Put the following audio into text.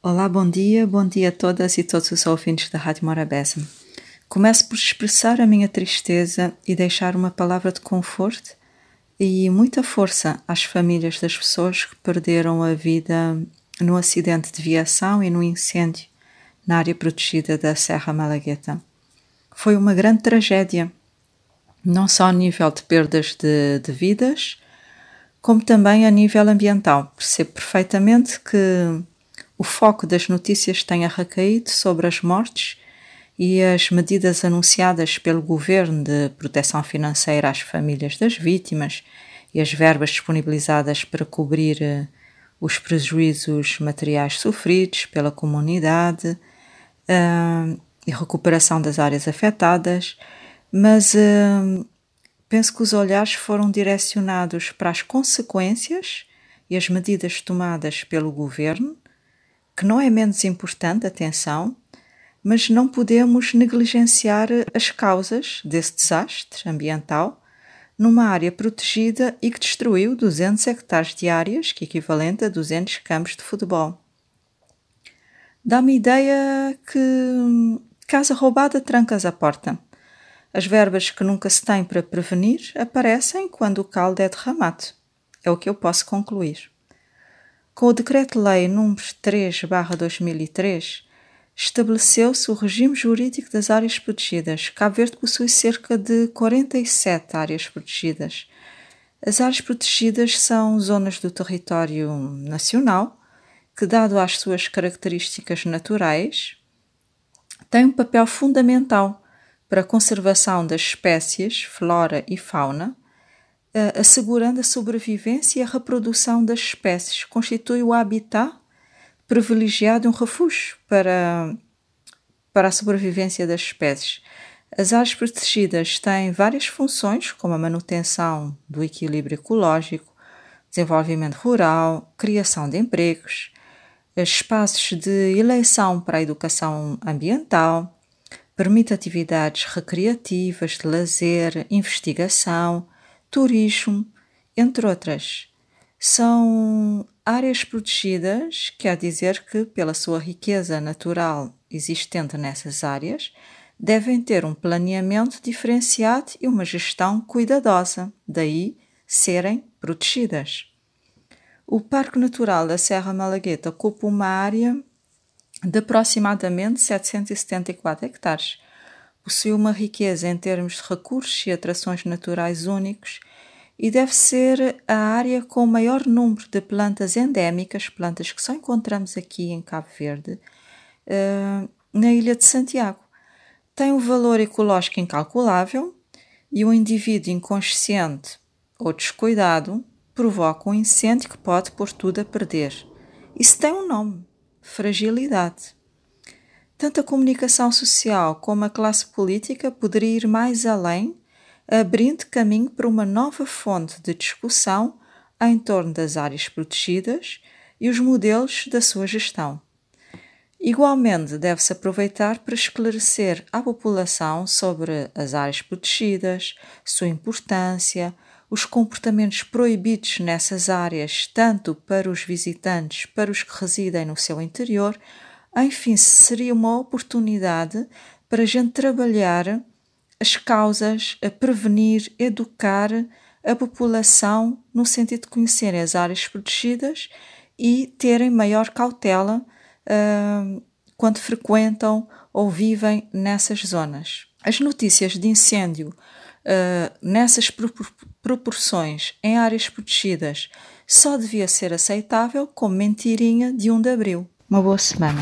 Olá, bom dia, bom dia a todas e todos os ouvintes da Rádio Morabeza. Começo por expressar a minha tristeza e deixar uma palavra de conforto e muita força às famílias das pessoas que perderam a vida no acidente de viação e no incêndio na área protegida da Serra Malagueta. Foi uma grande tragédia, não só a nível de perdas de, de vidas, como também a nível ambiental. Percebo perfeitamente que o foco das notícias tenha recaído sobre as mortes e as medidas anunciadas pelo governo de proteção financeira às famílias das vítimas e as verbas disponibilizadas para cobrir eh, os prejuízos materiais sofridos pela comunidade uh, e recuperação das áreas afetadas, mas uh, penso que os olhares foram direcionados para as consequências e as medidas tomadas pelo governo que não é menos importante, atenção, mas não podemos negligenciar as causas desse desastre ambiental numa área protegida e que destruiu 200 hectares de áreas, que equivalente a 200 campos de futebol. Dá-me ideia que casa roubada trancas a porta. As verbas que nunca se têm para prevenir aparecem quando o caldo é derramado. É o que eu posso concluir. Com o Decreto-Lei nº 3/2003, estabeleceu-se o regime jurídico das áreas protegidas. Cabo Verde possui cerca de 47 áreas protegidas. As áreas protegidas são zonas do território nacional que, dado às suas características naturais, têm um papel fundamental para a conservação das espécies, flora e fauna assegurando a sobrevivência e a reprodução das espécies, constitui o habitat privilegiado, um refúgio para, para a sobrevivência das espécies. As áreas protegidas têm várias funções, como a manutenção do equilíbrio ecológico, desenvolvimento rural, criação de empregos, espaços de eleição para a educação ambiental, permite atividades recreativas, de lazer, investigação, turismo, entre outras. São áreas protegidas, quer dizer que, pela sua riqueza natural existente nessas áreas, devem ter um planeamento diferenciado e uma gestão cuidadosa, daí serem protegidas. O Parque Natural da Serra Malagueta ocupa uma área de aproximadamente 774 hectares, possui uma riqueza em termos de recursos e atrações naturais únicos e deve ser a área com o maior número de plantas endémicas, plantas que só encontramos aqui em Cabo Verde, uh, na Ilha de Santiago. Tem um valor ecológico incalculável e o um indivíduo inconsciente ou descuidado provoca um incêndio que pode pôr tudo a perder. Isso tem um nome: fragilidade. Tanto a comunicação social como a classe política poderia ir mais além, abrindo caminho para uma nova fonte de discussão em torno das áreas protegidas e os modelos da sua gestão. Igualmente, deve-se aproveitar para esclarecer à população sobre as áreas protegidas, sua importância, os comportamentos proibidos nessas áreas, tanto para os visitantes, para os que residem no seu interior, enfim, seria uma oportunidade para a gente trabalhar as causas, a prevenir, educar a população no sentido de conhecerem as áreas protegidas e terem maior cautela uh, quando frequentam ou vivem nessas zonas. As notícias de incêndio uh, nessas proporções em áreas protegidas só devia ser aceitável como mentirinha de 1 de abril. Uma boa semana.